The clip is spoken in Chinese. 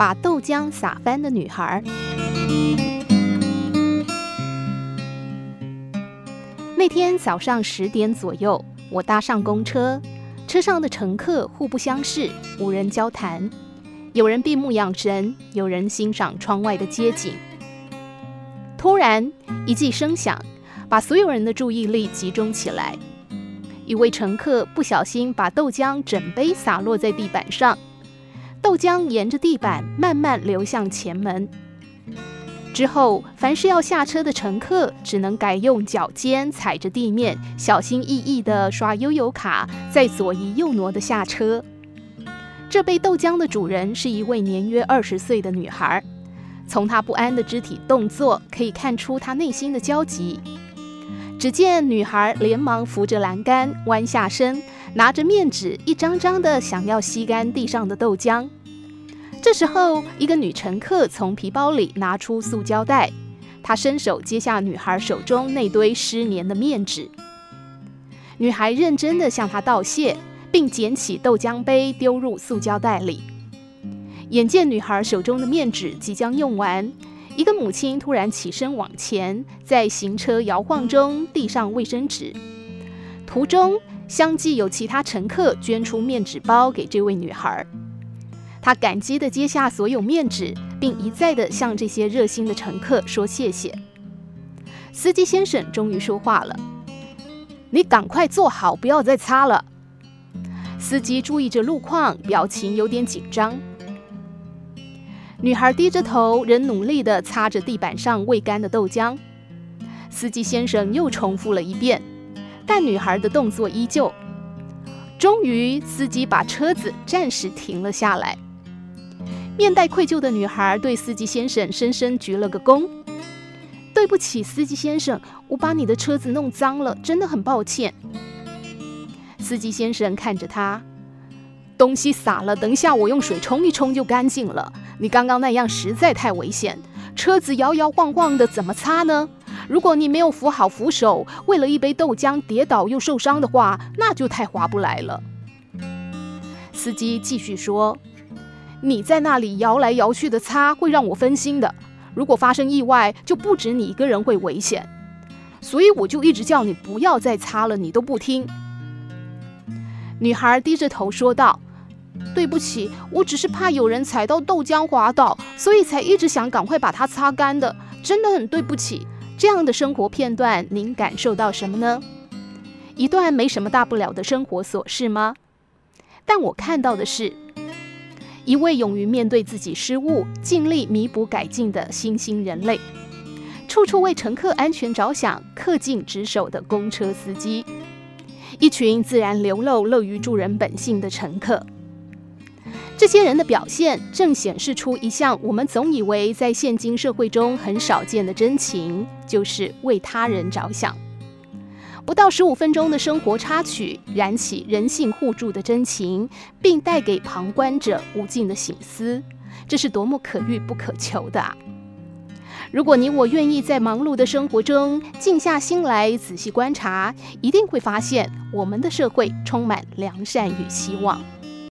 把豆浆洒翻的女孩。那天早上十点左右，我搭上公车，车上的乘客互不相识，无人交谈，有人闭目养神，有人欣赏窗外的街景。突然，一记声响把所有人的注意力集中起来。一位乘客不小心把豆浆整杯洒落在地板上，豆浆沿着地板慢慢流向前门。之后，凡是要下车的乘客，只能改用脚尖踩着地面，小心翼翼地刷悠游卡，再左移右挪地下车。这杯豆浆的主人是一位年约二十岁的女孩。从她不安的肢体动作可以看出她内心的焦急。只见女孩连忙扶着栏杆，弯下身，拿着面纸一张张的想要吸干地上的豆浆。这时候，一个女乘客从皮包里拿出塑胶袋，她伸手接下女孩手中那堆湿黏的面纸。女孩认真地向她道谢，并捡起豆浆杯丢入塑胶袋里。眼见女孩手中的面纸即将用完，一个母亲突然起身往前，在行车摇晃中递上卫生纸。途中相继有其他乘客捐出面纸包给这位女孩，她感激地接下所有面纸，并一再地向这些热心的乘客说谢谢。司机先生终于说话了：“你赶快坐好，不要再擦了。”司机注意着路况，表情有点紧张。女孩低着头，仍努力地擦着地板上未干的豆浆。司机先生又重复了一遍，但女孩的动作依旧。终于，司机把车子暂时停了下来。面带愧疚的女孩对司机先生深深鞠了个躬：“对不起，司机先生，我把你的车子弄脏了，真的很抱歉。”司机先生看着她。东西洒了，等一下我用水冲一冲就干净了。你刚刚那样实在太危险，车子摇摇晃晃的，怎么擦呢？如果你没有扶好扶手，为了一杯豆浆跌倒又受伤的话，那就太划不来了。司机继续说：“你在那里摇来摇去的擦，会让我分心的。如果发生意外，就不止你一个人会危险。所以我就一直叫你不要再擦了，你都不听。”女孩低着头说道。对不起，我只是怕有人踩到豆浆滑倒，所以才一直想赶快把它擦干的。真的很对不起。这样的生活片段，您感受到什么呢？一段没什么大不了的生活琐事吗？但我看到的是，一位勇于面对自己失误、尽力弥补改进的新兴人类，处处为乘客安全着想、恪尽职守的公车司机，一群自然流露、乐于助人本性的乘客。这些人的表现正显示出一项我们总以为在现今社会中很少见的真情，就是为他人着想。不到十五分钟的生活插曲，燃起人性互助的真情，并带给旁观者无尽的醒思，这是多么可遇不可求的啊！如果你我愿意在忙碌的生活中静下心来仔细观察，一定会发现我们的社会充满良善与希望。